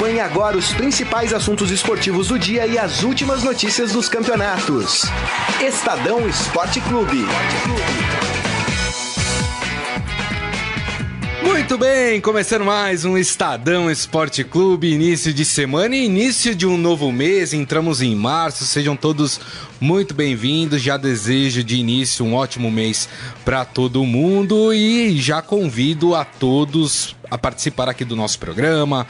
Acompanhe agora os principais assuntos esportivos do dia e as últimas notícias dos campeonatos. Estadão Esporte Clube. Muito bem, começando mais um Estadão Esporte Clube, início de semana e início de um novo mês. Entramos em março, sejam todos muito bem-vindos. Já desejo de início um ótimo mês para todo mundo e já convido a todos a participar aqui do nosso programa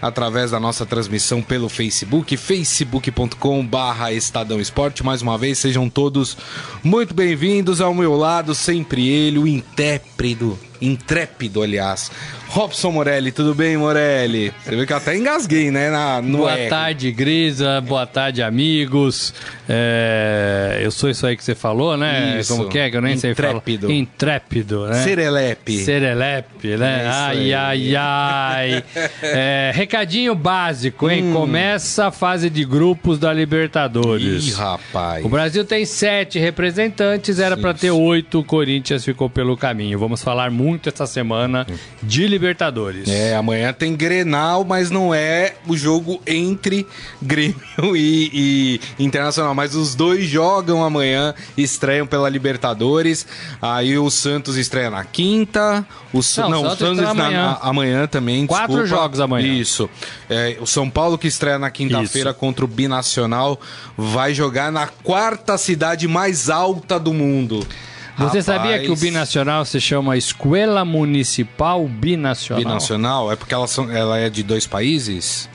através da nossa transmissão pelo Facebook, facebook.com/barra Estadão Esporte. Mais uma vez, sejam todos muito bem-vindos ao meu lado, sempre ele, o intérprete intrépido, aliás. Robson Morelli, tudo bem, Morelli? Você viu que eu até engasguei, né? Na, boa R. tarde, Grisa. Boa tarde, amigos. É, eu sou isso aí que você falou, né? Isso. Como que é? Que eu nem Intrépido. sei falar. Intrépido, né? Serelepe. Serelepe, né? É ai, aí. ai, ai. É, recadinho básico, hein? Hum. Começa a fase de grupos da Libertadores. Ih, rapaz. O Brasil tem sete representantes, era para ter oito, o Corinthians ficou pelo caminho. Vamos falar muito essa semana de Libertadores. É, amanhã tem Grenal, mas não é o jogo entre Grêmio e, e Internacional. Mas os dois jogam amanhã, estreiam pela Libertadores. Aí o Santos estreia na quinta. O, Não, não, o Santos Santos estreia na- amanhã. amanhã também. Quatro desculpa. jogos amanhã. Isso. É, o São Paulo que estreia na quinta-feira contra o Binacional vai jogar na quarta cidade mais alta do mundo. Você Rapaz, sabia que o binacional se chama Escola Municipal Binacional? Binacional? É porque ela, são- ela é de dois países?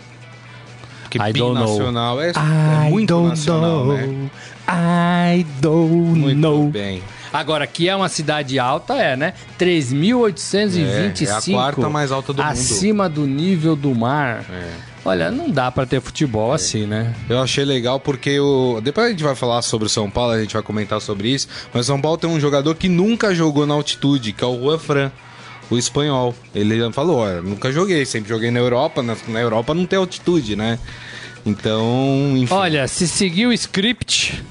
Porque I know. binacional é, é muito nacional, né? I don't Muito know. bem. Agora, que é uma cidade alta, é, né? 3.825. É, é a quarta mais alta do mundo. Acima do nível do mar. É. Olha, não dá pra ter futebol assim, né? Eu achei legal porque o... depois a gente vai falar sobre o São Paulo, a gente vai comentar sobre isso, mas o São Paulo tem um jogador que nunca jogou na altitude, que é o Juan Fran, o espanhol. Ele falou, olha, nunca joguei, sempre joguei na Europa, na, na Europa não tem altitude, né? Então, enfim. Olha, se seguir o script,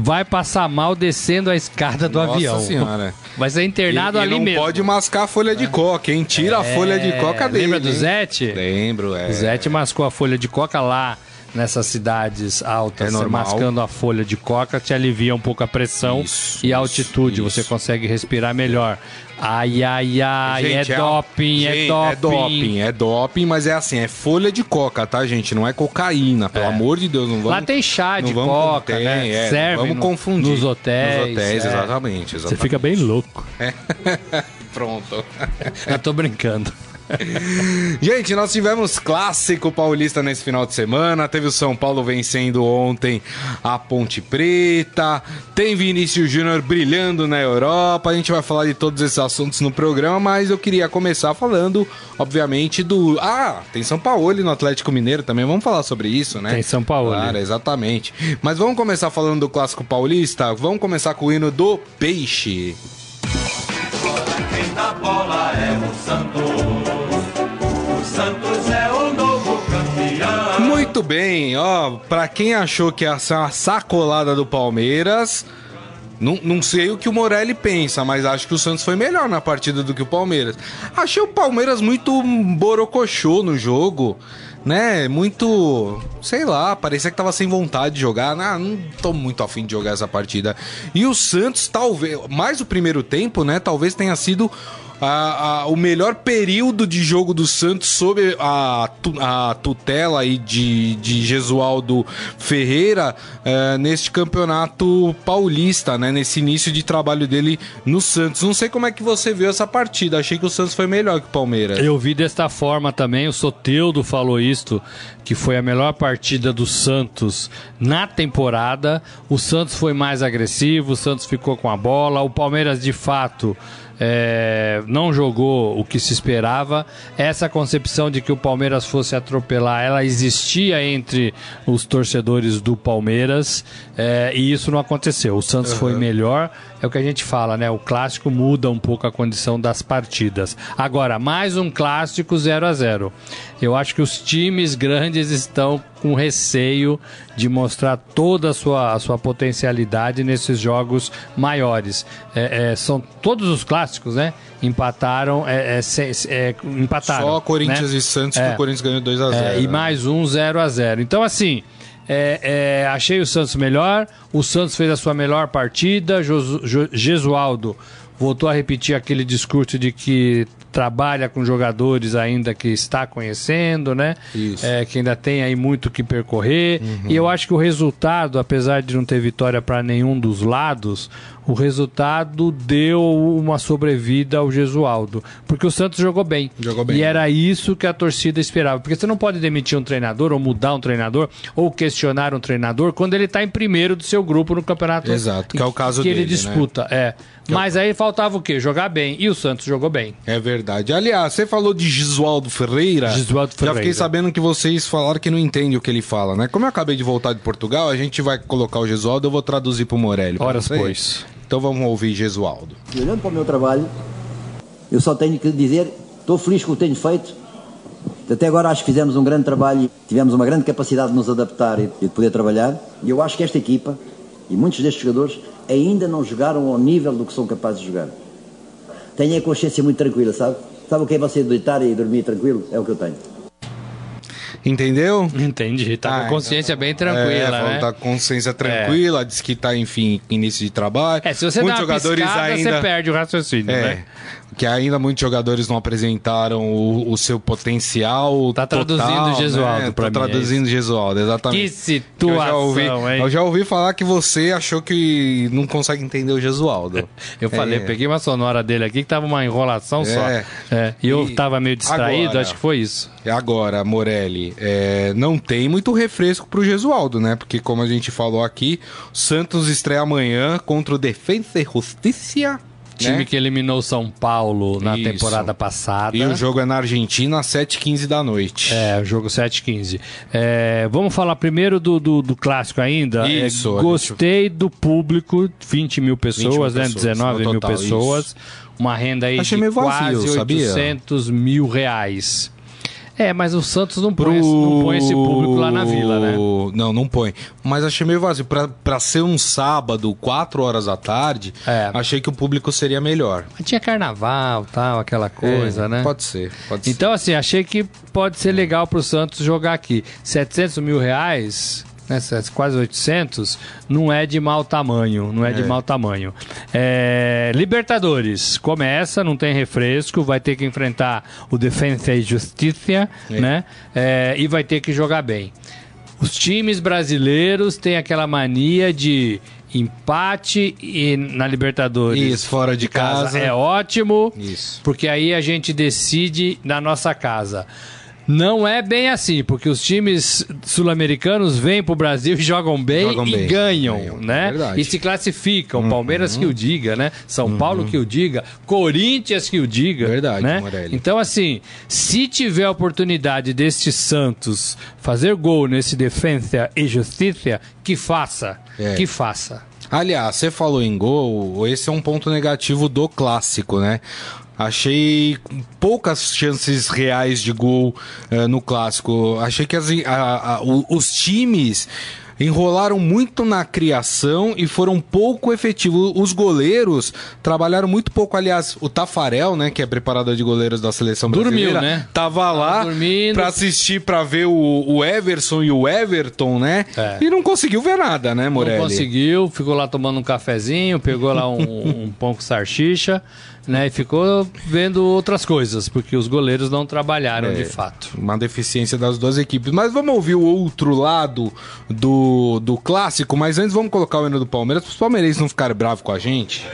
vai passar mal descendo a escada do Nossa avião. senhora. Vai ser internado e, e ali não mesmo. pode mascar a folha de coca, hein? Tira a folha de coca dele. Lembra do? Zete? Lembro, é. O Zete mascou a folha de coca lá nessas cidades altas. É normal. mascando a folha de coca te alivia um pouco a pressão Isso, e a altitude. isso. Você consegue respirar melhor. Ai, ai, ai, Gente, é, doping, é gente, doping, É doping, é doping, mas é assim, é folha de coca, tá, gente? Não é cocaína, pelo É. amor de Deus. Não vamos, Lá tem chá de vamos- coca, tem, né? é, Serve vamos no- confundir. nos hotéis, Nos hotéis, é. exatamente, Você exatamente. fica bem louco. Pronto. Eu tô brincando. Gente, nós tivemos clássico paulista nesse final de semana. Teve o São Paulo vencendo ontem a Ponte Preta. Tem Vinícius Júnior brilhando na Europa. A gente vai falar de todos esses assuntos no programa, mas eu queria começar falando, obviamente, do. Ah, tem São Paulo no Atlético Mineiro também. Vamos falar sobre isso, né? Tem São Paulo. Claro, exatamente. Mas vamos começar falando do clássico paulista. Vamos começar com o hino do Peixe. Quem dá bola é o Santos. O Santos é o novo campeão. Muito bem, ó, pra quem achou que ia ser uma sacolada do Palmeiras, não, não sei o que o Morelli pensa, mas acho que o Santos foi melhor na partida do que o Palmeiras. Achei o Palmeiras muito borocochô no jogo, né? Muito, sei lá, parecia que tava sem vontade de jogar. Ah, não tô muito afim de jogar essa partida. E o Santos, talvez, mais o primeiro tempo, né? Talvez tenha sido a- a- o melhor período de jogo do Santos sob a, a tutela aí de, de Gesualdo Ferreira eh, neste campeonato paulista, né? Nesse início de trabalho dele no Santos. Não sei como é que você viu essa partida. Achei que o Santos foi melhor que o Palmeiras. Eu vi desta forma também, o Soteudo falou isto, que foi a melhor partida do Santos na temporada. O Santos foi mais agressivo, o Santos ficou com a bola, o Palmeiras de fato é, não jogou o que se esperava. Essa concepção de que o Palmeiras fosse atropelar, ela existia entre os torcedores do Palmeiras é, e isso não aconteceu. O Santos foi melhor, é o que a gente fala, né? O clássico muda um pouco a condição das partidas. Agora, mais um clássico 0 a 0 Eu acho que os times grandes estão com receio de mostrar toda a sua, a sua potencialidade nesses jogos maiores. É, é, são todos os clássicos, né? Empataram, é, é, é, empataram. Só Corinthians né? e Santos que É. o Corinthians ganhou 2x0. É, e mais um 0 a 0 Então, assim, é, é, achei o Santos melhor. O Santos fez a sua melhor partida. Josu- Jo- Gesualdo voltou a repetir aquele discurso de que trabalha com jogadores ainda que está conhecendo, né? Isso. É, que ainda tem aí muito que percorrer. E eu acho que o resultado, apesar de não ter vitória para nenhum dos lados, o resultado deu uma sobrevida ao Gesualdo. Porque o Santos jogou bem. Jogou bem. E era isso que a torcida esperava. Porque você não pode demitir um treinador, ou mudar um treinador, ou questionar um treinador quando ele está em primeiro do seu grupo no campeonato. Exato, que é o caso que ele dele, né? disputa. É. Mas aí faltava o quê? Jogar bem. E o Santos jogou bem. É verdade. Aliás, você falou de Gisualdo Ferreira. Gisualdo Já Ferreira. fiquei sabendo que vocês falaram que não entendem o que ele fala, né? Como eu acabei de voltar de Portugal, a gente vai colocar o Gisualdo, eu vou traduzir pro Morelli. pra Horas vocês. pois. Então vamos ouvir Gesualdo. E olhando para o meu trabalho, eu só tenho que dizer, estou feliz com o que tenho feito. Até agora acho que fizemos um grande trabalho, tivemos uma grande capacidade de nos adaptar e de poder trabalhar. E eu acho que esta equipa e muitos destes jogadores ainda não jogaram ao nível do que são capazes de jogar. Tenho a consciência muito tranquila, sabe? Sabe o que é você deitar e dormir tranquilo? É o que eu tenho. Entendeu? Entendi. Tá Ah, com a consciência bem tranquila, é, né? Tá com consciência tranquila, diz que tá, enfim, início de trabalho. É, se você Muitos dá uma jogadores piscada, ainda... você perde o raciocínio, É, né? Que ainda muitos jogadores não apresentaram o, o seu potencial Tá total, traduzindo Gesualdo né? pra tá mim, é traduzindo Gesualdo, exatamente. Que situação, eu já, ouvi, hein? eu já ouvi falar que você achou que não consegue entender o Gesualdo. Eu falei, É. peguei uma sonora dele aqui que tava uma enrolação só. É. É, E eu E tava meio distraído, agora? acho que foi isso. Agora, Morelli, é, não tem muito refresco pro Gesualdo, né? Porque, como a gente falou aqui, Santos estreia amanhã contra o Defensa e Justiça. Time né? que eliminou São Paulo na Isso. temporada passada. E o jogo é na Argentina às 7h15 da noite. É, o jogo 7-15. É, vamos falar primeiro do, do, do clássico ainda. É, Isso, a gostei do público, 20 mil pessoas, 20 mil né? pessoas, 19 no mil total, pessoas. Uma renda aí Achei de meio vazio, quase sabia? 800 mil reais. É, mas o Santos não põe, esse- não põe esse público lá na vila, né? Não, não põe. Mas achei meio vazio. Pra, pra ser um sábado, 4 horas da tarde, É. achei que o público seria melhor. Mas Tinha carnaval, tal, aquela coisa, É, né? Pode ser, pode ser. Então, assim, achei que pode ser legal pro Santos jogar aqui. 700 mil reais, né, quase 800, não é de mau tamanho, não é, de mau tamanho. É, Libertadores, começa, não tem refresco, vai ter que enfrentar o Defensa e Justiça, né? É, e vai ter que jogar bem. Os times brasileiros têm aquela mania de empate e na Libertadores. Isso, fora de casa. É ótimo. Isso. Porque aí a gente decide na nossa casa. Não é bem assim, porque os times sul-americanos vêm pro Brasil e jogam bem Jogam e bem, ganham, ganham, né? é verdade. e se classificam. Palmeiras que o diga, né? São Paulo que o diga, Corinthians que o diga, Verdade, né? Morelli. Então assim, se tiver a oportunidade deste Santos fazer gol nesse Defensa e Justiça, que faça, É. que faça. Aliás, você falou em gol, esse é um ponto negativo do clássico, né? Achei poucas chances reais de gol eh, no clássico. Achei que as- a- a- os times enrolaram muito na criação e foram pouco efetivos. Os goleiros trabalharam muito pouco. Aliás, o Tafarel, né, que é preparador de goleiros da seleção Dormiu, brasileira, né? tava lá pra assistir, pra ver o, o Everson e o Everton, né? É. E não conseguiu ver nada, né, Morelli? Não conseguiu, ficou lá tomando um cafezinho, pegou lá um, um pão com sarchicha, né? E ficou vendo outras coisas, porque os goleiros não trabalharam É. de fato. Uma deficiência das duas equipes. Mas vamos ouvir o outro lado do, do clássico. Mas antes vamos colocar o hino do Palmeiras para os palmeirenses não ficarem bravos com a gente.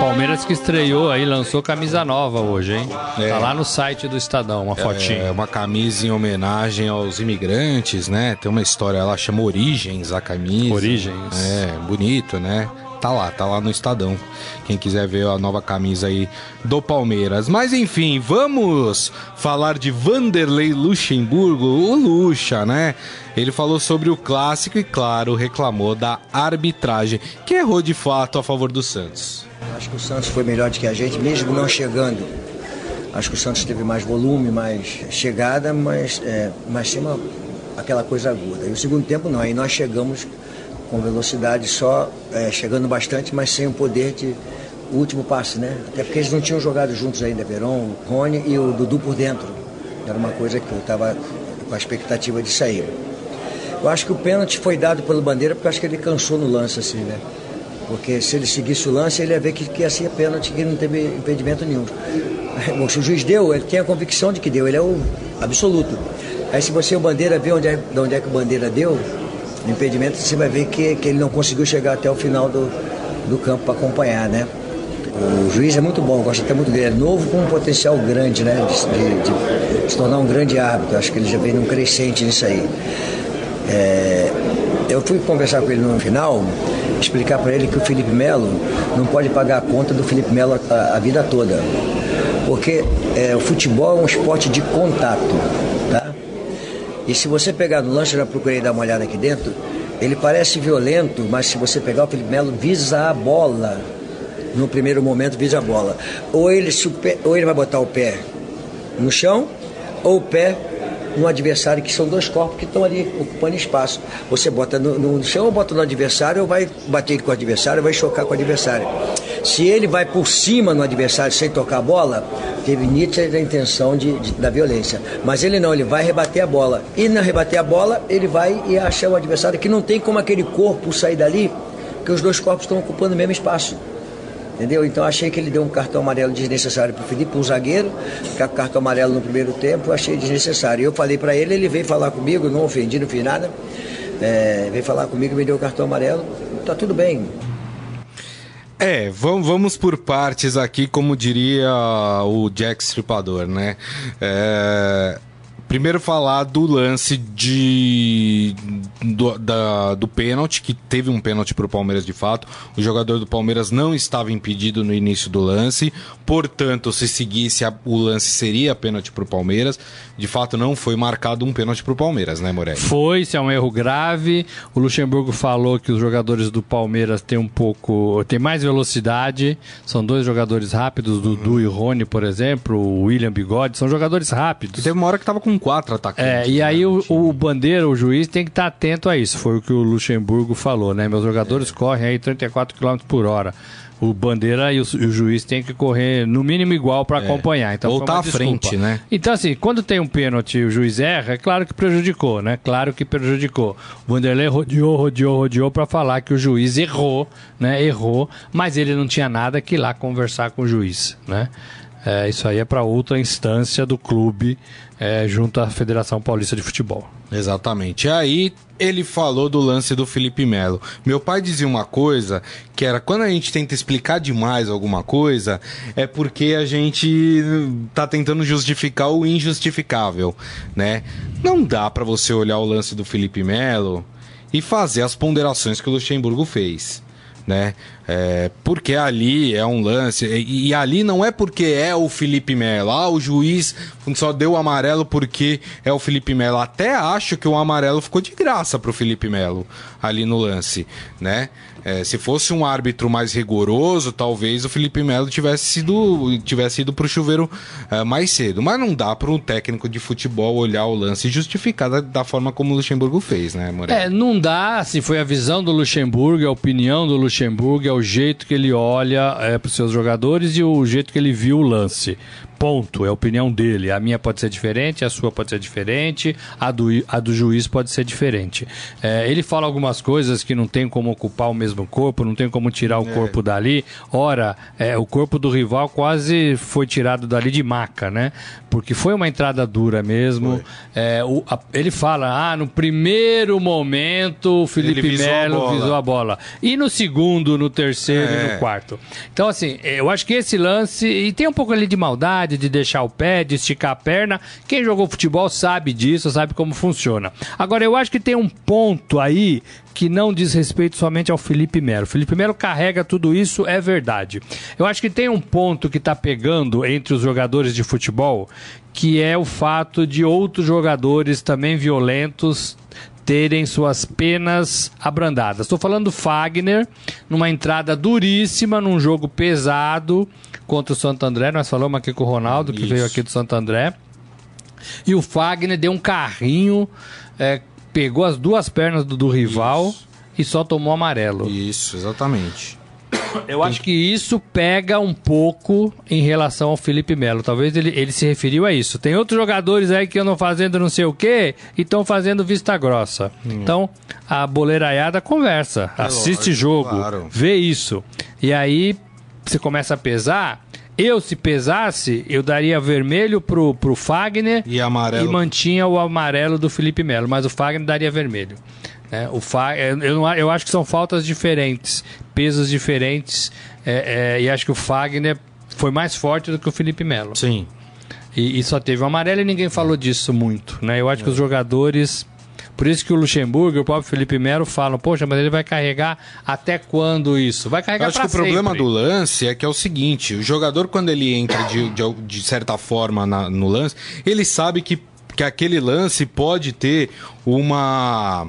Palmeiras que estreou aí, lançou camisa nova hoje, hein? É. Tá lá no site do Estadão, uma fotinha. É uma camisa em homenagem aos imigrantes, né? Tem uma história lá, chama Origens a camisa. Origens. É, bonito, né? Tá lá, tá lá no Estadão. Quem quiser ver a nova camisa aí do Palmeiras. Mas enfim, vamos falar de Vanderlei Luxemburgo, o Luxa, né? Ele falou sobre o clássico e, claro, reclamou da arbitragem, que errou de fato a favor do Santos. Acho que o Santos foi melhor do que a gente, mesmo não chegando. Acho que o Santos teve mais volume, mais chegada, mas, é, mas uma, aquela coisa aguda. E o segundo tempo não, aí nós chegamos com velocidade só, é, chegando bastante, mas sem o poder de último passe, né? Até porque eles não tinham jogado juntos ainda, Verón, Rony e o Dudu por dentro. Era uma coisa que eu estava com a expectativa de sair. Eu acho que o pênalti foi dado pelo Bandeira porque acho que ele cansou no lance, assim, né? Porque se ele seguisse o lance, ele ia ver que, que ia ser pênalti, que não teve impedimento nenhum. Bom, se o juiz deu, ele tem a convicção de que deu, ele é o absoluto. Aí se você o Bandeira vê onde é, de onde é que o Bandeira deu, impedimento, você vai ver que, que ele não conseguiu chegar até o final do, do campo para acompanhar, né? O juiz é muito bom, gosto até muito dele. É novo com um potencial grande, né? De, de, de se tornar um grande árbitro. Acho que ele já vem num crescente nisso aí. É, eu fui conversar com ele no final, explicar para ele que o Felipe Melo não pode pagar a conta do Felipe Melo a, a vida toda. Porque é, o futebol é um esporte de contato? E se você pegar no lanche, eu já procurei dar uma olhada aqui dentro, ele parece violento, mas se você pegar o Felipe Melo, visa a bola. No primeiro momento, visa a bola. Ou ele, ou ele vai botar o pé no chão, ou o pé no adversário, que são dois corpos que estão ali ocupando espaço. Você bota no, no chão ou bota no adversário, ou vai bater com o adversário, vai chocar com o adversário. Se ele vai por cima no adversário sem tocar a bola, teve nítida intenção de, de, da violência. Mas ele não, ele vai rebater a bola. E na rebater a bola, ele vai e achar o adversário que não tem como aquele corpo sair dali, porque os dois corpos estão ocupando o mesmo espaço. Entendeu? Então achei que ele deu um cartão amarelo desnecessário para o Felipe, um zagueiro, ficar com cartão amarelo no primeiro tempo, achei desnecessário. Eu falei para ele, ele veio falar comigo, não ofendi, não fiz nada. É, veio falar comigo, me deu o cartão amarelo, tá tudo bem. É, vamos, vamos por partes aqui, como diria o Jack Stripador, né? É, primeiro falar do lance de do, da, do pênalti, que teve um pênalti para o Palmeiras de fato. O jogador do Palmeiras não estava impedido no início do lance, portanto, se seguisse a, o lance seria pênalti para o Palmeiras. De fato, não foi marcado um pênalti para o Palmeiras, né, Morelli? Foi, isso é um erro grave. O Luxemburgo falou que os jogadores do Palmeiras têm um pouco, têm mais velocidade. São dois jogadores rápidos, Dudu uhum. e Rony, por exemplo, o William Bigode, são jogadores rápidos. E teve uma hora que estava com quatro atacantes. É, e né? aí o, o Bandeira, o juiz, tem que estar tá atento a isso. Foi o que o Luxemburgo falou, né? Meus jogadores é. correm aí 34 km por hora. O Bandeira e o, o juiz têm que correr no mínimo igual para é. acompanhar. Então, Voltar à frente, né? Então, assim, quando tem um pênalti e o juiz erra, é claro que prejudicou, né? Claro que prejudicou. O Vanderlei rodeou, rodeou, rodeou para falar que o juiz errou, né? Errou, mas ele não tinha nada que ir lá conversar com o juiz, né? É, isso aí é para outra instância do clube é, junto à Federação Paulista de Futebol. Exatamente. E aí ele falou do lance do Felipe Melo. Meu pai dizia uma coisa que era quando a gente tenta explicar demais alguma coisa, é porque a gente tá tentando justificar o injustificável, né? Não dá para você olhar o lance do Felipe Melo e fazer as ponderações que o Luxemburgo fez né? É, porque ali é um lance, e, e, ali não é porque é o Felipe Melo. Ah, o juiz só deu o amarelo porque é o Felipe Melo. Até acho que o amarelo ficou de graça pro Felipe Melo ali no lance, né? É, se fosse um árbitro mais rigoroso, talvez o Felipe Melo tivesse sido tivesse ido pro chuveiro é, mais cedo. Mas não dá para um técnico de futebol olhar o lance e justificar da, da, forma como o Luxemburgo fez, né, Moreira? É, não dá. Assim, foi a visão do Luxemburgo, a opinião do Luxemburgo, é o jeito que ele olha é, para os seus jogadores e o jeito que ele viu o lance ponto, é a opinião dele. A minha pode ser diferente, a sua pode ser diferente, a do, a do juiz pode ser diferente. É, ele fala algumas coisas que não tem como ocupar o mesmo corpo, não tem como tirar o é. corpo dali. Ora, é, o corpo do rival quase foi tirado dali de maca, né? Porque foi uma entrada dura mesmo. É, o, a, ele fala, ah, no primeiro momento o Felipe Melo visou a bola. E no segundo, no terceiro e no é. quarto. Então, assim, eu acho que esse lance, e tem um pouco ali de maldade, de deixar o pé, de esticar a perna. Quem jogou futebol sabe disso, sabe como funciona. Agora, eu acho que tem um ponto aí que não diz respeito somente ao Felipe Melo. Felipe Melo carrega tudo isso, é verdade. Eu acho que tem um ponto que está pegando entre os jogadores de futebol, que é o fato de outros jogadores também violentos terem suas penas abrandadas. Estou falando do Fagner, numa entrada duríssima, num jogo pesado contra o Santo André. Nós falamos aqui com o Ronaldo, que Isso. veio aqui do Santo André. E o Fagner deu um carrinho, é, pegou as duas pernas do, do rival e só tomou amarelo. Isso, exatamente. Eu acho que isso pega um pouco em relação ao Felipe Melo. Talvez ele, ele se referiu a isso. Tem outros jogadores aí que andam fazendo não sei o quê e estão fazendo vista grossa. Então, a boleiraiada conversa, assiste lógico, jogo, claro. vê isso. E aí você começa a pesar. Eu, se pesasse, eu daria vermelho pro, pro Fagner E amarelo. e mantinha o amarelo do Felipe Melo, mas o Fagner daria vermelho. né? o Fa... eu, não- eu acho que são faltas diferentes, pesos diferentes, é, é, e acho que o Fagner foi mais forte do que o Felipe Melo. Sim. E, e só teve o amarelo e ninguém falou disso muito. Né? Eu acho que os jogadores. Por isso que o Luxemburgo e o próprio Felipe Melo falam, poxa, mas ele vai carregar até quando isso? Vai Eu carregar acho que o problema do lance é que é o seguinte: o jogador, quando ele entra de, de, de certa forma na- no lance, ele sabe que, que aquele lance pode ter uma,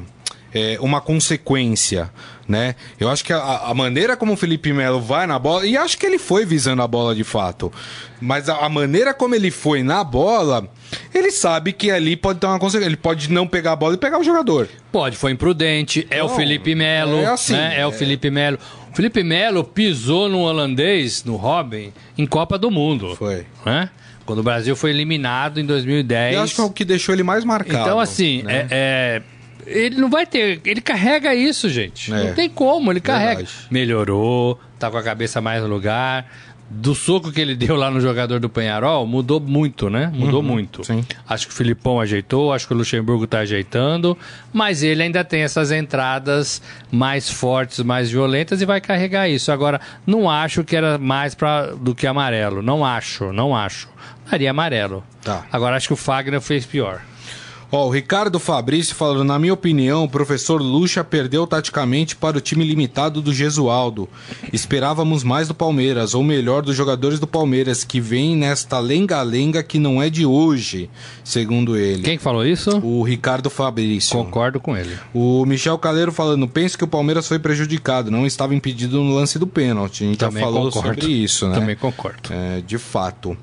é, uma consequência. Né? Eu acho que a, a maneira como o Felipe Melo vai na bola, e acho que ele foi visando a bola de fato, mas a, a maneira como ele foi na bola, ele sabe que ali pode ter uma consequência. Ele pode não pegar a bola e pegar o jogador. Pode, foi imprudente. É o Não, Felipe Melo. é assim, né? é o é. Felipe Melo. O Felipe Melo pisou no holandês, no Robin, em Copa do Mundo. Foi. Né? Quando o Brasil foi eliminado em 2010. Eu acho que é o que deixou ele mais marcado. Então, assim, né? é, é, ele não vai ter. Ele carrega isso, gente. É. Não tem como, ele carrega. Verdade. Melhorou, tá com a cabeça mais no lugar. Do soco que ele deu lá no jogador do Penharol, mudou muito, né? Mudou muito. Uhum. sim. Acho que o Filipão ajeitou, acho que o Luxemburgo tá ajeitando, mas ele ainda tem essas entradas mais fortes, mais violentas e vai carregar isso. Agora, não acho que era mais pra, do que amarelo. Não acho, não acho. Daria amarelo. Tá. Agora acho que o Fagner fez pior. Ó, o Ricardo Fabrício falando, na minha opinião, o professor Lucha perdeu taticamente para o time limitado do Gesualdo. Esperávamos mais do Palmeiras, ou melhor, dos jogadores do Palmeiras, que vem nesta lenga-lenga que não é de hoje, segundo ele. Quem que falou isso? O Ricardo Fabrício. Concordo com ele. O Michel Caleiro falando, penso que o Palmeiras foi prejudicado, não estava impedido no lance do pênalti. A gente Também já falou concordo. sobre isso, né? Também concordo. É, de fato.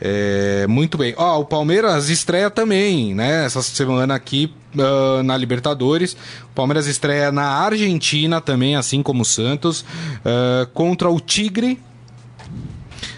É, muito bem. Ó, o Palmeiras estreia também, né? Essa semana aqui ah, na Libertadores. O Palmeiras estreia na Argentina também, assim como o Santos, ah, contra o Tigre.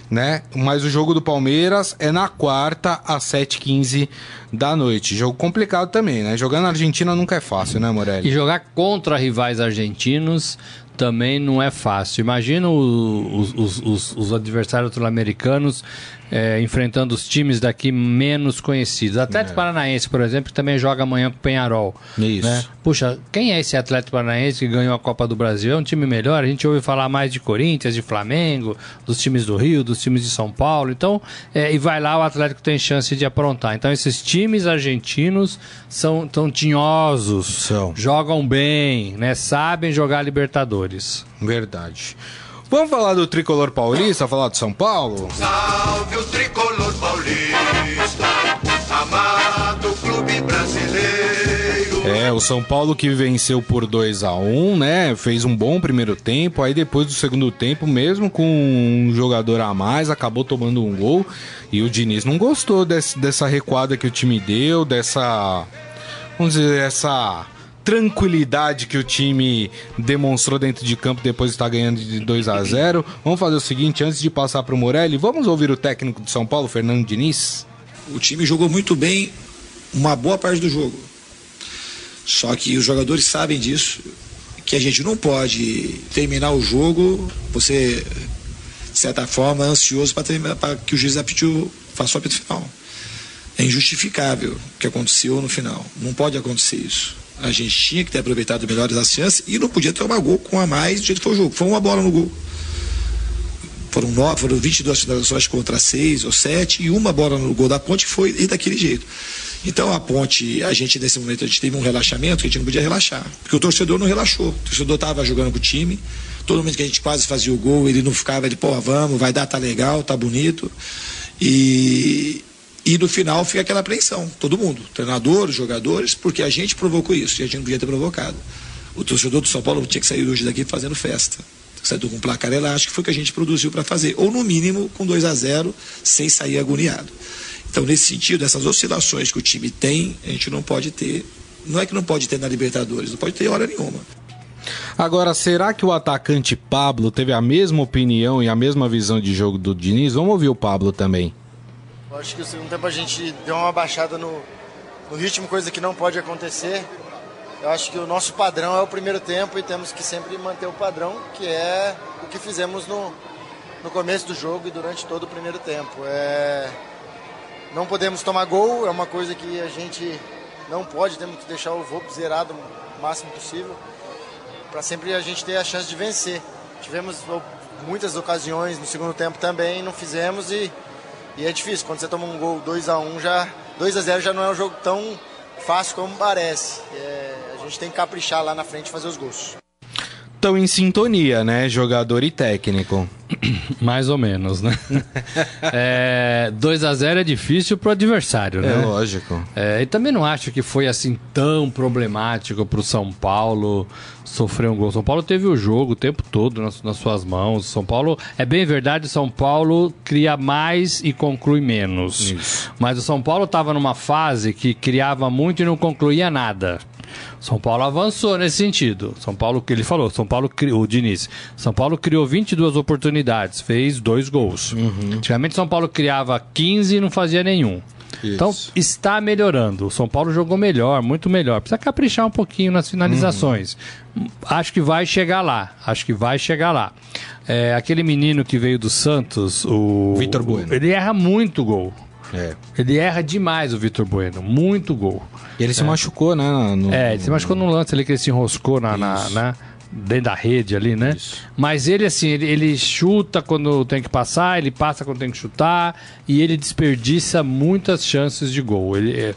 Né? Mas o jogo do Palmeiras é na quarta, às 7h15 da noite. Jogo complicado também, né? Jogar na Argentina nunca é fácil, né, Morelli? E jogar contra rivais argentinos também não é fácil. Imagina os, os- os- os adversários sul-americanos é, enfrentando os times daqui menos conhecidos. Atlético Paranaense, por exemplo, que também joga amanhã com o Penharol. Isso. né? Puxa, quem é esse Atlético Paranaense que ganhou a Copa do Brasil? É um time melhor? A gente ouve falar mais de Corinthians, de Flamengo, dos times do Rio, dos times de São Paulo. Então, é, e vai lá, o Atlético tem chance de aprontar. Então, esses times argentinos são tão tinhosos, São. jogam bem, né? Sabem jogar Libertadores. Verdade. Vamos falar do tricolor paulista, falar do São Paulo? Salve o tricolor paulista, amado clube brasileiro. É, o São Paulo que venceu por 2 a 1 né? Fez um bom primeiro tempo. Aí depois do segundo tempo, mesmo com um jogador a mais, acabou tomando um gol. E o Diniz não gostou desse- dessa recuada que o time deu, dessa. Vamos dizer, essa tranquilidade que o time demonstrou dentro de campo depois de estar ganhando de 2 a 0 Vamos fazer o seguinte, antes de passar para o Morelli, vamos ouvir o técnico de São Paulo, Fernando Diniz? O time jogou muito bem uma boa parte do jogo. Só que os jogadores sabem disso, que a gente não pode terminar o jogo, você, de certa forma, ansioso para que o juiz apite faça o apito final. É injustificável o que aconteceu no final. Não pode acontecer isso. A gente tinha que ter aproveitado melhores as chances e não podia tomar gol com a mais do jeito que foi o jogo. Foi uma bola no gol. Foram, nove, foram 22 finalizações contra seis ou sete e uma bola no gol da ponte foi e daquele jeito. Então a ponte, a gente nesse momento a gente teve um relaxamento que a gente não podia relaxar, porque o torcedor não relaxou. O torcedor estava jogando com o time, todo momento que a gente quase fazia o gol, ele não ficava, ele, pô, vamos, vai dar, tá legal, tá bonito. E, e no final fica aquela apreensão, todo mundo, treinador, jogadores, porque a gente provocou isso e a gente não podia ter provocado. O torcedor do São Paulo tinha que sair hoje daqui fazendo festa. Saiu com placar elástico, foi o que a gente produziu para fazer. Ou no mínimo com 2 a 0 sem sair agoniado. Então, nesse sentido, essas oscilações que o time tem, a gente não pode ter. Não é que não pode ter na Libertadores, não pode ter hora nenhuma. Agora, será que o atacante Pablo teve a mesma opinião e a mesma visão de jogo do Diniz? Vamos ouvir o Pablo também. Eu acho que o segundo tempo a gente deu uma baixada no, no ritmo, coisa que não pode acontecer. Eu acho que o nosso padrão é o primeiro tempo e temos que sempre manter o padrão, que é o que fizemos no, no começo do jogo e durante todo o primeiro tempo. É, não podemos tomar gol, é uma coisa que a gente não pode, temos que deixar o VOP zerado o máximo possível, para sempre a gente ter a chance de vencer. Tivemos muitas ocasiões no segundo tempo também, não fizemos e, e é difícil. Quando você toma um gol 2 a 1 já 2 a 0 já não é um jogo tão fácil como parece. É, a gente tem que caprichar lá na frente e fazer os gols. Estão em sintonia, né? Jogador e técnico. Mais ou menos, né? é, 2 a 0 é difícil pro adversário, né? É lógico. É, e também não acho que foi assim tão problemático pro São Paulo sofrer um gol. São Paulo teve o jogo o tempo todo nas, nas suas mãos. São Paulo, é bem verdade, São Paulo cria mais e conclui menos. Isso. Mas o São Paulo estava numa fase que criava muito e não concluía nada. São Paulo avançou nesse sentido. São Paulo, que ele falou, São Paulo criou, o Diniz, São Paulo criou 22 oportunidades, fez dois gols. Antigamente São Paulo criava 15 e não fazia nenhum. Então está melhorando. O São Paulo jogou melhor, muito melhor. Precisa caprichar um pouquinho nas finalizações. Acho que vai chegar lá. Acho que vai chegar lá. É, aquele menino que veio do Santos, o Vitor Bueno. Ele erra muito gol. É. Ele erra demais o Vitor Bueno, muito gol. E ele se machucou, né? no- É, ele se machucou no lance ali que ele se enroscou na, na, na- dentro da rede ali, né? Isso. Mas ele, assim, ele, ele chuta quando tem que passar, ele passa quando tem que chutar e ele desperdiça muitas chances de gol. Ele, é,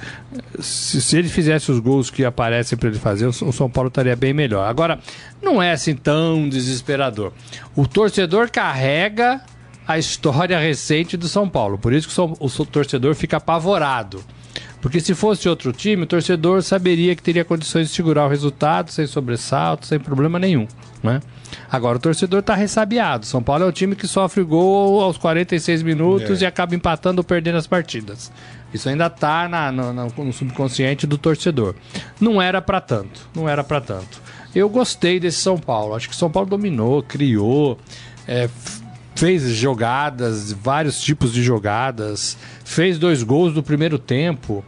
se, se ele fizesse os gols que aparecem para ele fazer, o, o São Paulo estaria bem melhor. Agora, não é assim tão desesperador. O torcedor carrega a história recente do São Paulo. Por isso que o, o torcedor fica apavorado. Porque se fosse outro time, o torcedor saberia que teria condições de segurar o resultado sem sobressalto, sem problema nenhum. Né? Agora o torcedor está ressabiado. São Paulo é o time que sofre gol aos 46 minutos É. e acaba empatando ou perdendo as partidas. Isso ainda está no, no- subconsciente do torcedor. Não era para tanto. Não era para tanto. Eu gostei desse São Paulo. Acho que São Paulo dominou, criou, é, fez jogadas, vários tipos de jogadas, fez dois gols no primeiro tempo.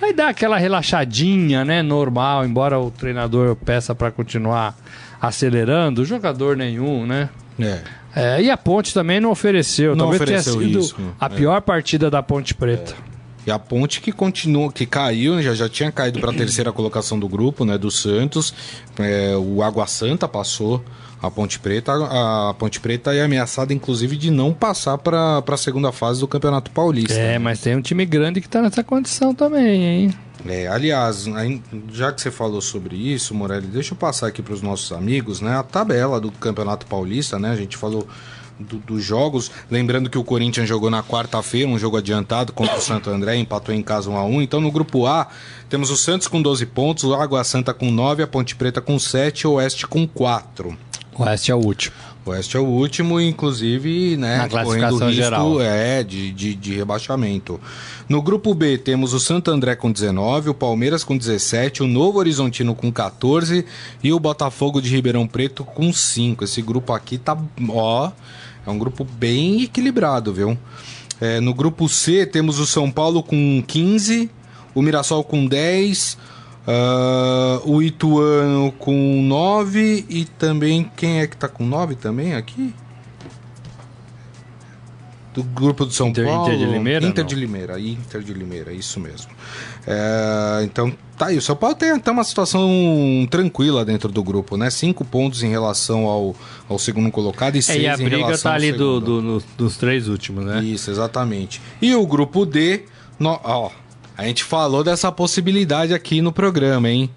Vai dar aquela relaxadinha, né? Normal, embora o treinador peça para continuar acelerando, jogador nenhum, né? É. É, e a Ponte também não ofereceu. Não Talvez ofereceu tenha sido isso, a é. pior partida da Ponte Preta. E a ponte que continua, que caiu, já, já tinha caído para a terceira colocação do grupo, né? Do Santos. É, o Água Santa passou a Ponte Preta. A, a Ponte Preta é ameaçada, inclusive, de não passar para a segunda fase do Campeonato Paulista. É, mas tem um time grande que tá nessa condição também, hein? É, aliás, já que você falou sobre isso, Morelli, deixa eu passar aqui para os nossos amigos, né? A tabela do Campeonato Paulista, né? A gente falou do- dos jogos, lembrando que o Corinthians jogou na quarta-feira, um jogo adiantado contra o Santo André, empatou em casa 1 a 1. Então no grupo A, temos o Santos com 12 pontos, o Água Santa com 9, a Ponte Preta com 7, o Oeste com 4. O Oeste é o último. O Oeste é o último, inclusive, né? Na classificação risco, geral. É, de, de, de rebaixamento. No grupo B temos o Santo André com 19, o Palmeiras com 17, o Novo Horizontino com 14 e o Botafogo de Ribeirão Preto com 5. Esse grupo aqui tá, ó, é um grupo bem equilibrado, viu? É, no grupo C temos o São Paulo com 15, o Mirassol com 10, ah, o Ituano com 9 e também quem é que tá com 9 também aqui? do grupo do São Inter- Paulo. Inter de Limeira, Inter não? de Limeira, Inter de Limeira, isso mesmo. É, então, tá aí. O São Paulo tem até uma situação tranquila dentro do grupo, né? Cinco pontos em relação ao, ao segundo colocado e É, seis e a briga tá ali do, do- no- dos três últimos, né? Isso, exatamente. E o grupo D, no- ó, a gente falou dessa possibilidade aqui no programa, hein?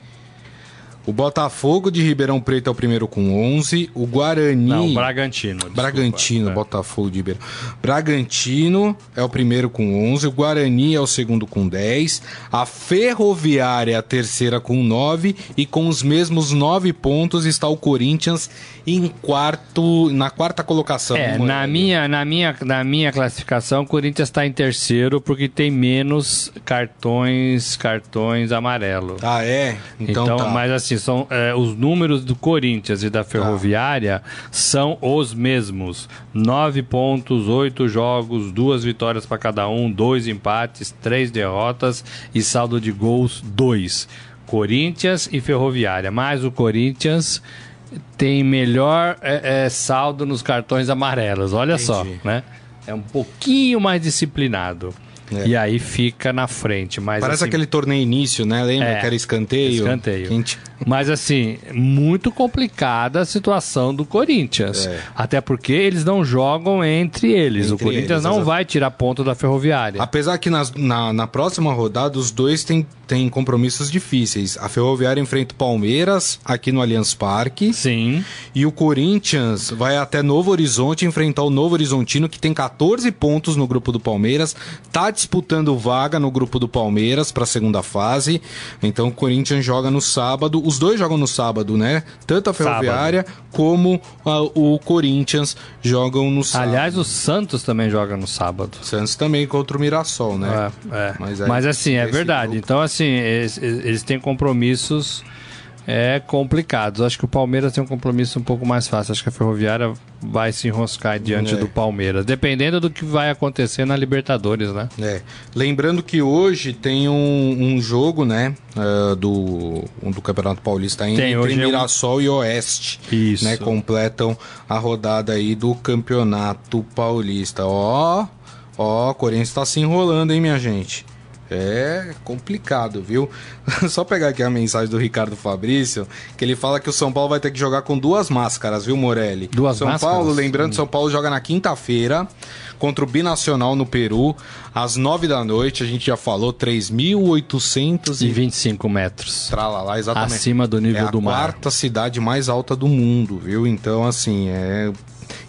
O Botafogo de Ribeirão Preto é o primeiro com 11, o Guarani... Não, o Bragantino. desculpa. Bragantino, É. Botafogo de Ribeirão. Bragantino é o primeiro com 11, o Guarani é o segundo com 10, a Ferroviária é a terceira com 9 e com os mesmos 9 pontos está o Corinthians em quarto, na quarta colocação. É, Mano. na minha, na, minha, na minha classificação, o Corinthians está em terceiro porque tem menos cartões cartões amarelo. Ah, é? Então, Então, tá. mas assim, são é, os números do Corinthians e da Ferroviária são os mesmos. Nove pontos, oito jogos, duas vitórias para cada um, dois empates, três derrotas e saldo de gols, dois. Corinthians e Ferroviária. Mas o Corinthians tem melhor é, é, saldo nos cartões amarelos. Olha só, Entendi. né? É um pouquinho mais disciplinado. É. E aí fica na frente. Mas, Parece assim, aquele torneio início, né? Lembra É, que era escanteio? escanteio. Que a gente- Mas assim, muito complicada a situação do Corinthians. É. Até porque eles não jogam entre eles. o Entre Corinthians eles, não vai tirar ponto da Ferroviária. Apesar que nas- na, na próxima rodada os dois têm, têm compromissos difíceis. A Ferroviária enfrenta o Palmeiras aqui no Allianz Parque. Sim. E o Corinthians vai até Novo Horizonte enfrentar o Novo Horizontino, que tem 14 pontos no grupo do Palmeiras, tá disputando vaga no grupo do Palmeiras para a segunda fase. Então o Corinthians joga no sábado, os dois jogam no sábado, né? Tanto a Ferroviária como a- o Corinthians jogam no sábado. Aliás, o Santos também joga no sábado. Santos também contra o Mirassol, né? É, é. Mas Mas, aí, assim, é verdade. grupo- Então, assim, eles, eles têm compromissos é, complicados. Acho que o Palmeiras tem um compromisso um pouco mais fácil. Acho que a Ferroviária vai se enroscar diante É. do Palmeiras. Dependendo do que vai acontecer na Libertadores, né? É. Lembrando que hoje tem um, um jogo, né? ah, do, um do Campeonato Paulista ainda, Tem, entre é um- Mirassol e Oeste. Isso. Né, completam a rodada aí do Campeonato Paulista. Ó, ó, o Corinthians tá se enrolando, hein, minha gente? É complicado, viu? Só pegar aqui a mensagem do Ricardo Fabrício, que ele fala que o São Paulo vai ter que jogar com duas máscaras, viu, Morelli? Duas São máscaras? Paulo, lembrando, São Paulo joga na quinta-feira contra o Binacional no Peru, às nove da noite. A gente já falou 3.800 E e 25 metros. Tralala, exatamente. Acima do nível é do a mar. quarta cidade mais alta do mundo, viu? Então, assim, é.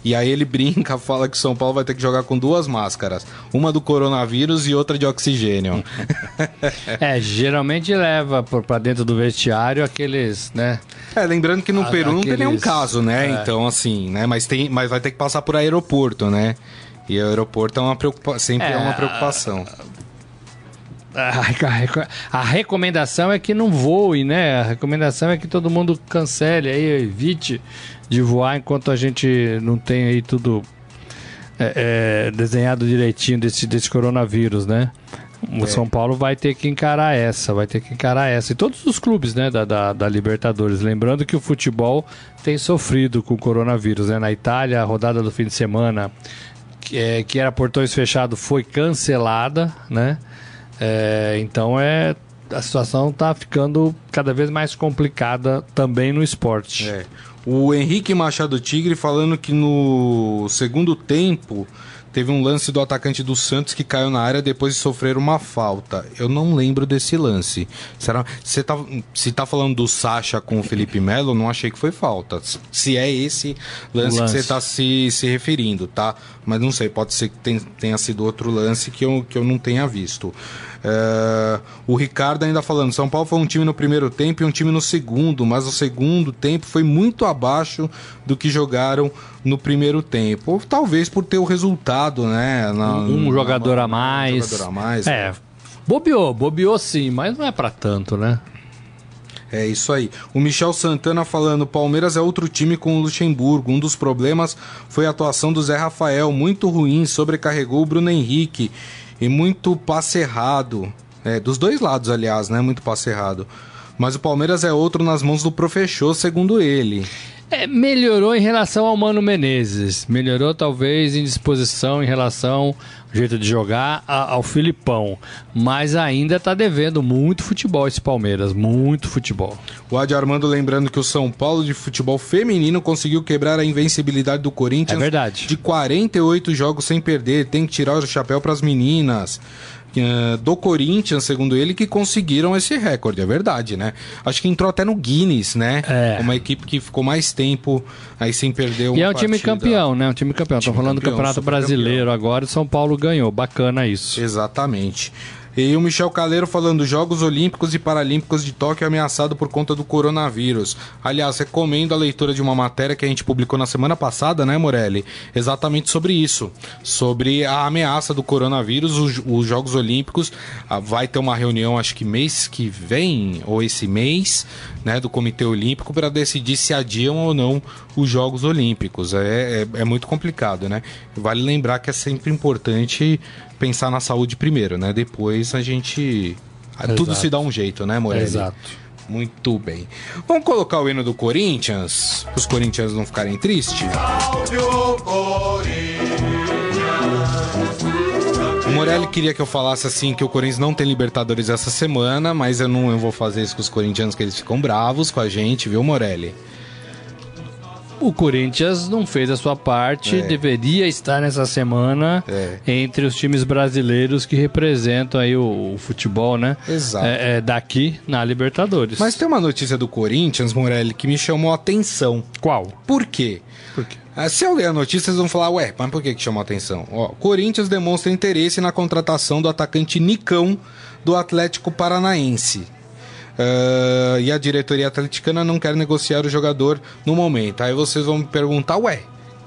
E aí ele brinca, fala que São Paulo vai ter que jogar com duas máscaras. Uma do coronavírus e outra de oxigênio. É, geralmente leva por- pra dentro do vestiário aqueles, né? É, lembrando que no A- Peru não tem nenhum aqueles- caso, né? é. Então, assim, né? Mas, tem, mas vai ter que passar por aeroporto, né? E o aeroporto é uma preocupa... sempre é, É, uma preocupação. A, a- a recomendação é que não voe, né? A recomendação é que todo mundo cancele aí, evite de voar enquanto a gente não tem aí tudo é, é, desenhado direitinho desse, desse coronavírus, né? O É. São Paulo vai ter que encarar essa, vai ter que encarar essa. E todos os clubes, né, da, da, da Libertadores. Lembrando que o futebol tem sofrido com o coronavírus, né? Na Itália, a rodada do fim de semana, que, é, que era portões fechados, foi cancelada, né? É, então é a situação está ficando cada vez mais complicada também no esporte. É. O Henrique Machado Tigre falando que no segundo tempo teve um lance do atacante do Santos que caiu na área depois de sofrer uma falta. Eu não lembro desse lance. Será? Você tá, se tá falando do Sacha com o Felipe Melo, não achei que foi falta. Se é esse lance, lance. que você tá se, se referindo, tá? Mas não sei, pode ser que ten- tenha sido outro lance que eu, que eu não tenha visto. É, o Ricardo ainda falando, São Paulo foi um time no primeiro tempo e um time no segundo, mas o segundo tempo foi muito abaixo do que jogaram no primeiro tempo. Ou talvez por ter o resultado, né? na- Um, na- jogador a um mais. jogador a mais. É. Bobeou, bobeou sim, mas não é pra tanto, né? É isso aí. O Michel Santana falando: Palmeiras é outro time com o Luxemburgo. Um dos problemas foi a atuação do Zé Rafael, muito ruim, sobrecarregou o Bruno Henrique e muito passe errado. É, dos dois lados, aliás, né? Muito passe errado. Mas o Palmeiras é outro nas mãos do professor, segundo ele. É, melhorou em relação ao Mano Menezes. Melhorou talvez em disposição em relação jeito de jogar a- ao Filipão. Mas ainda tá devendo muito futebol esse Palmeiras. Muito futebol. O Adi Armando lembrando que o São Paulo de futebol feminino conseguiu quebrar a invencibilidade do Corinthians. É verdade. De 48 jogos sem perder. Tem que tirar o chapéu para as meninas. Eh, Do Corinthians, segundo ele, que conseguiram esse recorde, é verdade, né? Acho que entrou até no Guinness, né? É. Uma equipe que ficou mais tempo aí sem perder uma E é um time partida. campeão, né? Um time campeão. Time falando do campeão, Campeonato super Brasileiro agora e São Paulo ganhou. Bacana isso. Exatamente. E o Michel Caleiro falando Jogos Olímpicos e Paralímpicos de Tóquio ameaçado por conta do coronavírus. Aliás, recomendo a leitura de uma matéria que a gente publicou na semana passada, né, Morelli? Exatamente sobre isso. Sobre a ameaça do coronavírus, os, os Jogos Olímpicos. ah, vai ter uma reunião, acho que mês que vem, ou esse mês, né, do Comitê Olímpico, para decidir se adiam ou não os Jogos Olímpicos. É, é, é muito complicado, né? Vale lembrar que é sempre importante pensar na saúde primeiro, né? Depois a gente. Tudo Exato. se dá um jeito, né, Morelli? Exato. Muito bem. Vamos colocar o hino do Corinthians? Para os corintianos não ficarem tristes? O Morelli queria que eu falasse assim que o Corinthians não tem Libertadores essa semana, mas eu não eu vou fazer isso com os corintianos que eles ficam bravos com a gente, viu, Morelli? O Corinthians não fez a sua parte, É. deveria estar nessa semana É. entre os times brasileiros que representam aí o, o futebol, né? Exato. É, é, daqui na Libertadores. Mas tem uma notícia do Corinthians, Morelli, que me chamou a atenção. qual? Por quê? Por quê? Ah, Se eu ler a notícia, vocês vão falar, ué, mas por que, que chamou a atenção? Ó, Corinthians demonstra interesse na contratação do atacante Nicão do Atlético Paranaense. Ah, e a diretoria atleticana não quer negociar o jogador no momento. Aí vocês vão me perguntar, ué,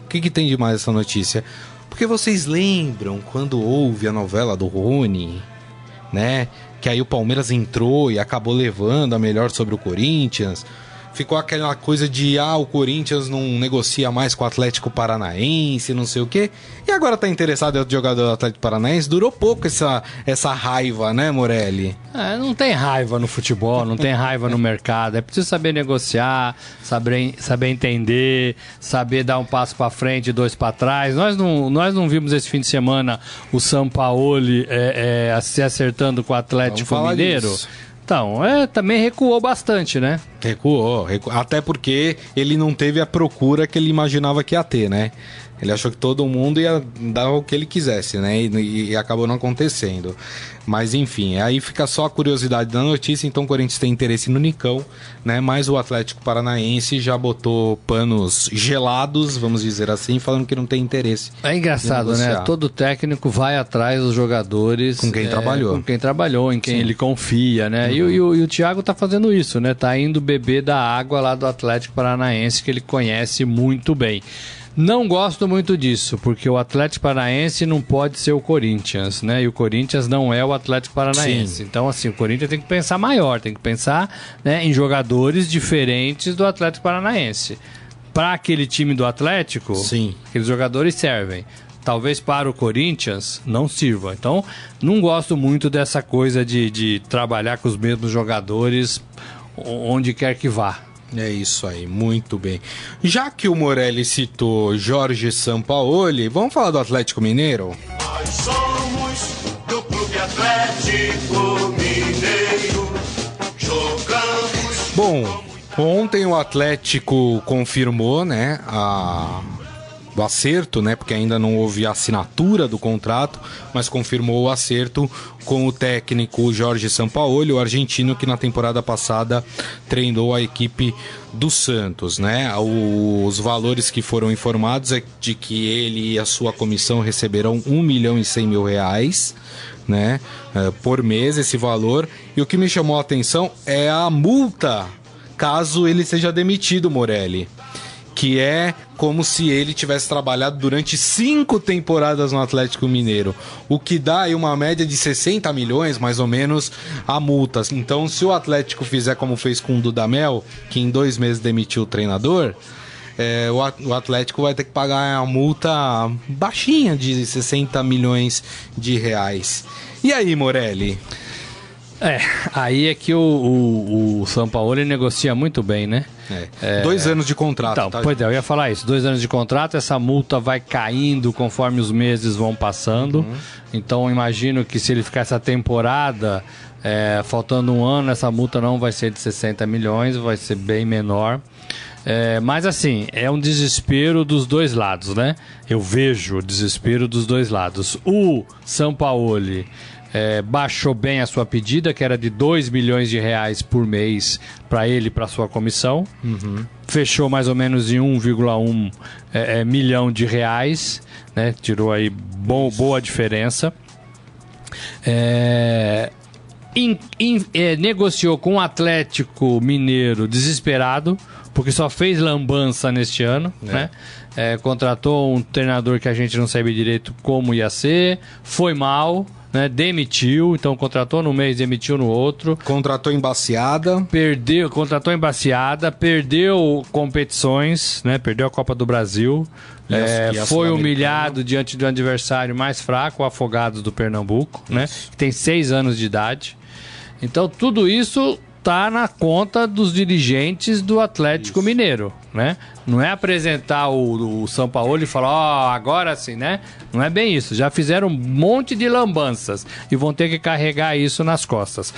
o que, que tem de mais essa notícia? Porque vocês lembram quando houve a novela do Rony, né? Que aí o Palmeiras entrou e acabou levando a melhor sobre o Corinthians. Ficou aquela coisa de, ah, o Corinthians não negocia mais com o Atlético Paranaense, não sei o quê. E agora tá interessado em outro jogador do Atlético Paranaense? Durou pouco essa, essa raiva, né, Morelli? É, não tem raiva no futebol, não tem raiva no mercado. É preciso saber negociar, saber, saber entender, saber dar um passo para frente e dois para trás. Nós não, nós não vimos esse fim de semana o Sampaoli é, é, se acertando com o Atlético Mineiro. disso. Então, é, também recuou bastante, né? Recuou, recu- até porque ele não teve a procura que ele imaginava que ia ter, né? Ele achou que todo mundo ia dar o que ele quisesse, né? E, e acabou não acontecendo. Mas enfim, aí fica só a curiosidade da notícia. Então o Corinthians tem interesse no Nicão, né? Mas o Atlético Paranaense já botou panos gelados, vamos dizer assim, falando que não tem interesse. É engraçado, né? Todo técnico vai atrás dos jogadores. Com quem é, trabalhou. Com quem trabalhou, em quem ele confia, né? E, o- e o, e o Thiago tá fazendo isso, né? Tá indo beber da água lá do Atlético Paranaense, que ele conhece muito bem. Não gosto muito disso, porque o Atlético Paranaense não pode ser o Corinthians, né? E o Corinthians não é o Atlético Paranaense. Então, assim, o Corinthians tem que pensar maior, tem que pensar né, em jogadores diferentes do Atlético Paranaense. Para aquele time do Atlético, Sim. aqueles jogadores servem. Talvez para o Corinthians não sirva. Então, não gosto muito dessa coisa de, de trabalhar com os mesmos jogadores onde quer que vá. É isso aí, muito bem. Já que o Morelli citou Jorge Sampaoli, vamos falar do Atlético Mineiro? Nós somos do Clube Atlético Mineiro. Jogamos. Bom, ontem o Atlético confirmou, né, a o acerto, né, porque ainda não houve a assinatura do contrato, mas confirmou o acerto com o técnico Jorge Sampaoli, o argentino que na temporada passada treinou a equipe do Santos, né? Os valores que foram informados é de que ele e a sua comissão receberão 1 milhão e 100 mil reais, né, eh, por mês esse valor. E o que me chamou a atenção é a multa caso ele seja demitido, Morelli. Que é como se ele tivesse trabalhado durante cinco temporadas no Atlético Mineiro. O que dá aí uma média de 60 milhões, mais ou menos, a multas. Então, se o Atlético fizer como fez com o Dudamel, que em dois meses demitiu o treinador, é, o At- o Atlético vai ter que pagar uma multa baixinha de 60 milhões de reais. E aí, Morelli? É, aí é que o, o, o São Paulo ele negocia muito bem, né? É. Dois anos de contrato. Então, tá? pois é, eu ia falar isso. Dois anos de contrato, essa multa vai caindo conforme os meses vão passando. Uhum. Então, imagino que se ele ficar essa temporada, é, faltando um ano, essa multa não vai ser de 60 milhões, vai ser bem menor. É, mas assim, é um desespero dos dois lados, né? Eu vejo o desespero dos dois lados. O São Paulo é, baixou bem a sua pedida, que era de 2 milhões de reais por mês para ele e para sua comissão. Fechou mais ou menos em 1,1 é, é, milhão de reais, né? Tirou aí bo- boa diferença. É, in- in- é, negociou com o Atlético Mineiro desesperado, porque só fez lambança neste ano, né? É, contratou um treinador que a gente não sabia direito como ia ser, foi mal, né? Demitiu, então contratou num mês, demitiu no outro. Contratou embaciada. Perdeu, contratou embaciada, perdeu competições, né? Perdeu a Copa do Brasil. E é, e foi humilhado diante do adversário mais fraco, o Afogados do Pernambuco, né? Que tem seis anos de idade. Então tudo isso tá na conta dos dirigentes do Atlético Mineiro, né? Não é apresentar o, o São Paulo e falar, ó, agora sim, né? Não é bem isso. Já fizeram um monte de lambanças e vão ter que carregar isso nas costas.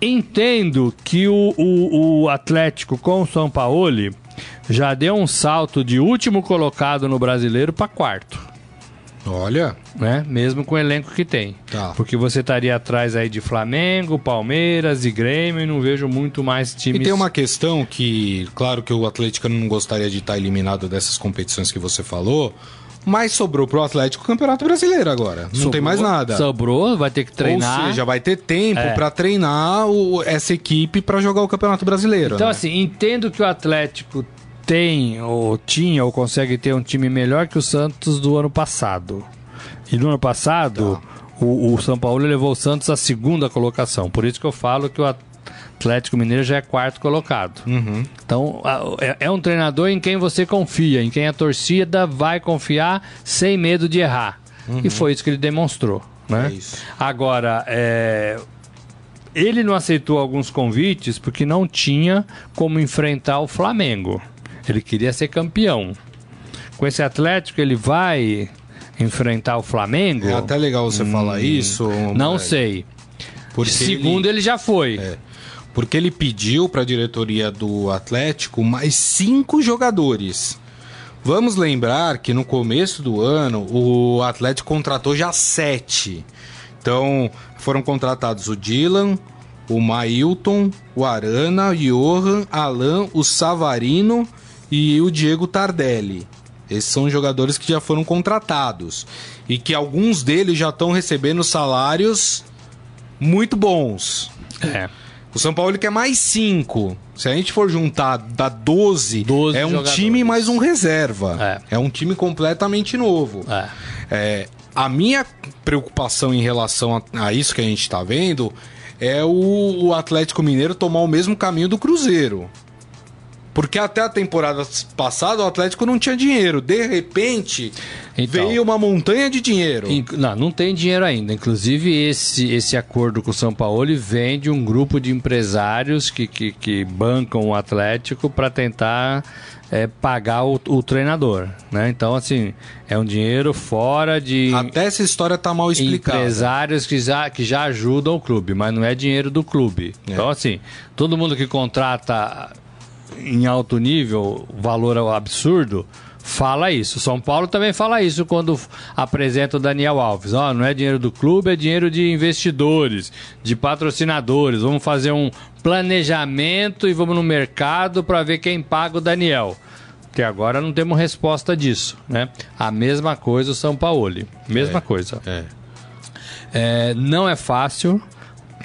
Entendo que o, o, o Atlético com o São Paulo já deu um salto de último colocado no brasileiro para quarto Olha. né? Mesmo com o elenco que tem. Tá. Porque você estaria atrás aí de Flamengo, Palmeiras e Grêmio e não vejo muito mais times. E tem uma questão que, claro que o Atlético não gostaria de estar eliminado dessas competições que você falou, mas sobrou pro Atlético o Campeonato Brasileiro agora. Não Sobrou- tem mais nada. Sobrou, vai ter que treinar. Ou seja, vai ter tempo É. pra treinar o- essa equipe pra jogar o Campeonato Brasileiro. Então, né? assim, entendo que o Atlético tem, ou tinha, ou consegue ter um time melhor que o Santos do ano passado. E no ano passado, Tá. o, o São Paulo levou o Santos à segunda colocação. Por isso que eu falo que o Atlético Mineiro já é quarto colocado. Uhum. Então, é, é um treinador em quem você confia, em quem a torcida vai confiar sem medo de errar. E foi isso que ele demonstrou. Né? Uhum. É. Agora, é, ele não aceitou alguns convites porque não tinha como enfrentar o Flamengo. Ele queria ser campeão. Com esse Atlético, ele vai enfrentar o Flamengo? É até legal você falar isso. Hum, Não sei. Porque Segundo, ele, já foi. Porque ele pediu para a diretoria do Atlético mais cinco jogadores. Vamos lembrar que no começo do ano o Atlético contratou já sete. Então foram contratados o Dylan, o Mailton, o Arana, o Johan, Alan, o Savarino e o Diego Tardelli. Esses são jogadores que já foram contratados e que alguns deles já estão recebendo salários muito bons. É. O São Paulo quer mais cinco. Se a gente for juntar, dá 12. 12 é um jogadores. time mais um reserva. É. um time completamente novo. É. É, a minha preocupação em relação a, a isso que a gente tá vendo é o, o Atlético Mineiro tomar o mesmo caminho do Cruzeiro. Porque até a temporada passada o Atlético não tinha dinheiro. De repente, Então. veio uma montanha de dinheiro. Inc- Não, não tem dinheiro ainda. Inclusive, esse, esse acordo com o São Paulo vem de um grupo de empresários que, que, que bancam o Atlético para tentar é, pagar o, o treinador. Né? Então, assim, é um dinheiro fora de Até essa história tá mal explicada. empresários que já, que já ajudam o clube, mas não é dinheiro do clube. É. Então, assim, todo mundo que contrata em alto nível, valor absurdo, fala isso. São Paulo também fala isso quando apresenta o Daniel Alves. Ó, não é dinheiro do clube, é dinheiro de investidores, de patrocinadores. Vamos fazer um planejamento e vamos no mercado para ver quem paga o Daniel. Que agora não temos resposta disso, né? A mesma coisa o São Paulo. Mesma coisa. É. É, não é fácil.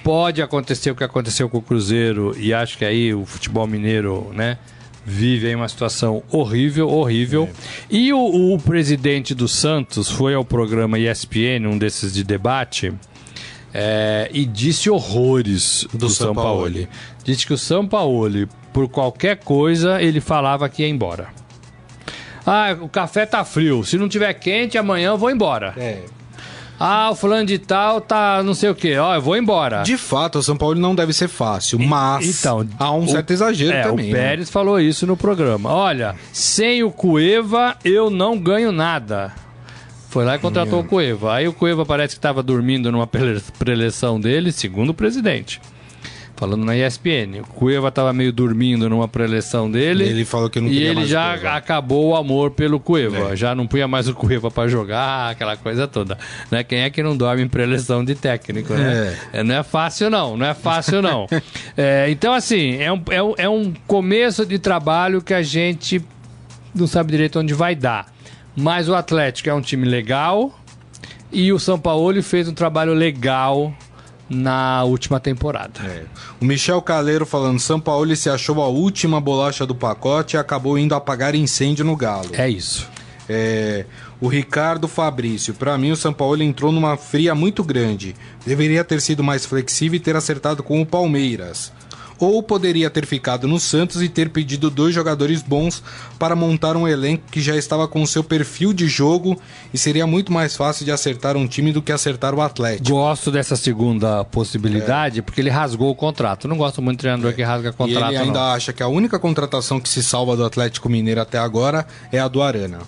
Pode acontecer o que aconteceu com o Cruzeiro e acho que aí o futebol mineiro, né, vive aí uma situação horrível, horrível. E o, o presidente do Santos foi ao programa ESPN, um desses de debate, é, e disse horrores do, São Paulo. Sampaoli. Disse que o São Paulo, por qualquer coisa, ele falava que ia embora. Ah, o café tá frio. Se não tiver quente, amanhã eu vou embora. É. Ah, o fulano de tal tá não sei o quê. Ó, eu vou embora. De fato, o São Paulo não deve ser fácil, mas Então, há um o- certo exagero é, também. O né? Pérez falou isso no programa. Olha, sem o Cueva eu não ganho nada. Foi lá e contratou o Cueva. Aí o Cueva parece que estava dormindo numa prele- preleção dele, segundo o presidente. Falando na ESPN. O Cueva estava meio dormindo numa preleção dele. Ele falou que não E ele já acabou o amor pelo Cueva. Já não punha mais o Cueva para jogar, aquela coisa toda. Né? Quem é que não dorme em preleção de técnico, né? É, Não é fácil, não. Não é fácil, não. É, então, assim, é um, é, um, é um começo de trabalho que a gente não sabe direito onde vai dar. Mas o Atlético é um time legal e o São Paulo fez um trabalho legal na última temporada. É. O Michel Caleiro falando, São Paulo se achou a última bolacha do pacote e acabou indo apagar incêndio no Galo. É isso. É, o Ricardo Fabrício, pra mim o São Paulo entrou numa fria muito grande. Deveria ter sido mais flexível e ter acertado com o Palmeiras. Ou poderia ter ficado no Santos e ter pedido dois jogadores bons para montar um elenco que já estava com o seu perfil de jogo e seria muito mais fácil de acertar um time do que acertar o Atlético. Gosto dessa segunda possibilidade porque ele rasgou o contrato. Não gosto muito de treinador que rasga E contrato. ele ainda não. acha que a única contratação que se salva do Atlético Mineiro até agora é a do Arana.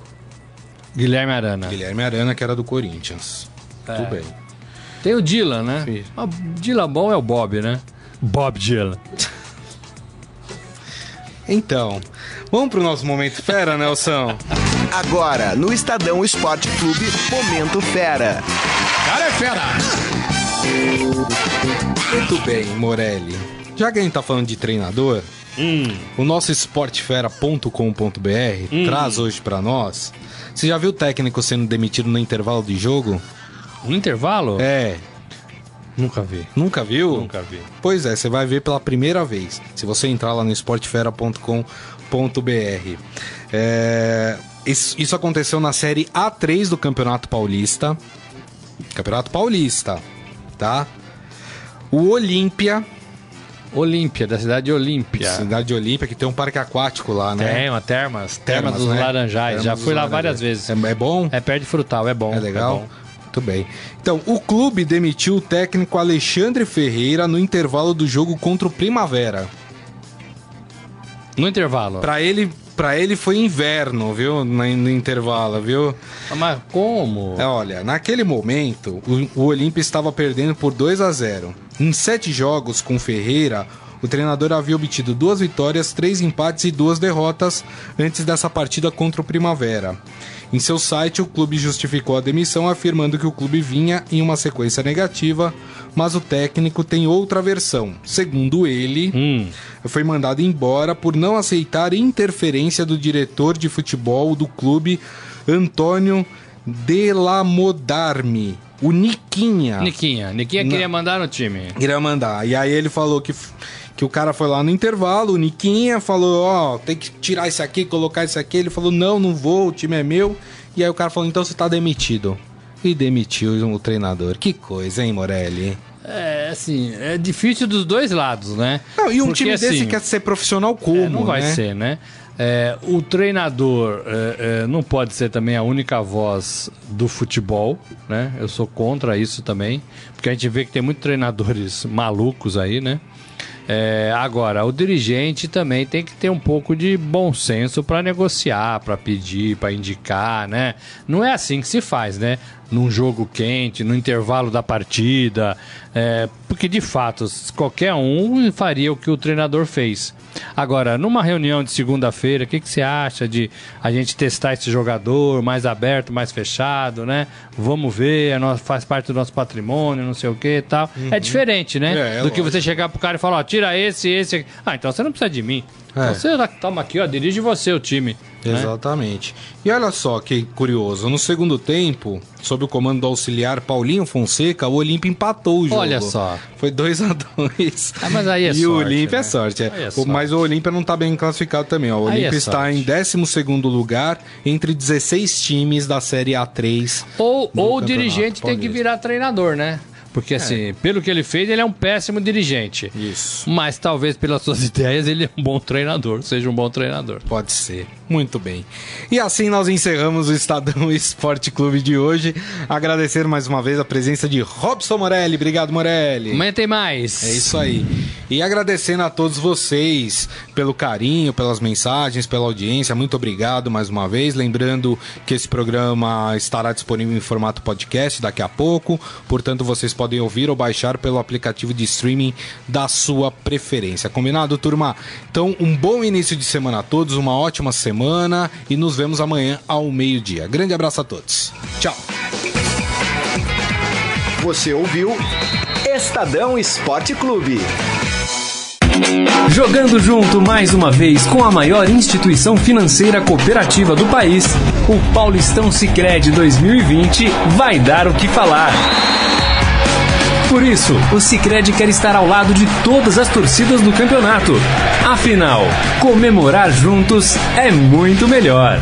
Guilherme Arana. Guilherme Arana, que era do Corinthians. É. Tudo bem. Tem o Dylan, né? Sim. Mas Dylan bom é o Bob, né? Bob Dylan. Então, vamos pro nosso momento fera, Nelson? Agora, no Estadão Esporte Clube, Momento Fera. Cara é fera! Muito bem, Morelli. Já que a gente tá falando de treinador, Hum. o nosso esportefera.com.br traz hoje pra nós. Você já viu o técnico sendo demitido no intervalo de jogo? No intervalo? É. Nunca vi. Nunca viu? Nunca vi. Pois é, você vai ver pela primeira vez. Se você entrar lá no esportefera.com.br. É, isso, isso aconteceu na série A3 do Campeonato Paulista. Campeonato Paulista, tá? O Olímpia, Olímpia, da cidade de Olímpia. cidade de Olímpia, que tem um parque aquático lá, né? Tem uma termas. Termas, dos né? Laranjais. Já Termas fui dos lá várias Laranjais. vezes. É, é bom? É perto de frutal, é bom. É legal? bom. Muito bem. Então, o clube demitiu o técnico Alexandre Ferreira no intervalo do jogo contra o Primavera. No intervalo. Pra ele, pra ele foi inverno, viu? No, no intervalo, viu? Mas como? É, olha, naquele momento, o, o Olímpia estava perdendo por 2 a 0. Em sete jogos com Ferreira, o treinador havia obtido duas vitórias, três empates e duas derrotas antes dessa partida contra o Primavera. Em seu site, o clube justificou a demissão, afirmando que o clube vinha em uma sequência negativa, mas o técnico tem outra versão. Segundo ele, Hum. foi mandado embora por não aceitar interferência do diretor de futebol do clube, Antônio Delamodarme, o Niquinha. Niquinha. Niquinha queria mandar no time. Queria mandar. E aí ele falou que, que o cara foi lá no intervalo, o Niquinha falou, ó, tem que tirar isso aqui, colocar isso aqui. Ele falou, não, não vou, o time é meu. E aí o cara falou, então você tá demitido. E demitiu o treinador. Que coisa, hein, Morelli? É, assim, é difícil dos dois lados, né? Não, e um Porque, time desse assim, quer ser profissional como, É, não vai né? ser, né? É, o treinador é, é, não pode ser também a única voz do futebol, né? Eu sou contra isso também, porque a gente vê que tem muitos treinadores malucos aí, né? É, agora, o dirigente também tem que ter um pouco de bom senso para negociar, para pedir, para indicar, né? Não é assim que se faz, né? Num jogo quente, no intervalo da partida, é, porque de fato qualquer um faria o que o treinador fez. Agora, numa reunião de segunda-feira, o que, que você acha de a gente testar esse jogador mais aberto, mais fechado, né? Vamos ver, é no- faz parte do nosso patrimônio, não sei o que e tal. É diferente, né? É, é do que lógico. você chegar pro cara e falar, ó, tira esse, esse. Ah, então você não precisa de mim. É. Então aqui, ó, dirige você o time. né? Exatamente. E olha só que curioso, no segundo tempo, sob o comando do auxiliar Paulinho Fonseca, o Olímpia empatou o jogo. Olha só. Foi 2 a 2 Ah, mas aí é E sorte, o Olímpia né? é sorte. é. É sorte. Mas o Olímpia não tá bem classificado também. Ó. O Aí é está em 12º lugar entre 16 times da Série A3. Ou, ou o dirigente tem que virar treinador, né? Porque, assim, pelo que ele fez, ele é um péssimo dirigente. Isso. Mas talvez pelas suas ideias ele é um bom treinador, seja um bom treinador. Pode ser. Muito bem. E assim nós encerramos o Estadão Esporte Clube de hoje. Agradecer mais uma vez a presença de Robson Morelli. Obrigado, Morelli. Amanhã tem mais. É isso aí. E agradecendo a todos vocês pelo carinho, pelas mensagens, pela audiência. Muito obrigado mais uma vez. Lembrando que esse programa estará disponível em formato podcast daqui a pouco. Portanto, vocês podem ouvir ou baixar pelo aplicativo de streaming da sua preferência. Combinado, turma? Então, um bom início de semana a todos, uma ótima semana e nos vemos amanhã ao meio-dia. Grande abraço a todos. Tchau. Você ouviu Estadão Esporte Clube. Jogando junto mais uma vez com a maior instituição financeira cooperativa do país, o Paulistão Sicredi 2020 vai dar o que falar. Por isso, o Sicredi quer estar ao lado de todas as torcidas do campeonato. Afinal, comemorar juntos é muito melhor.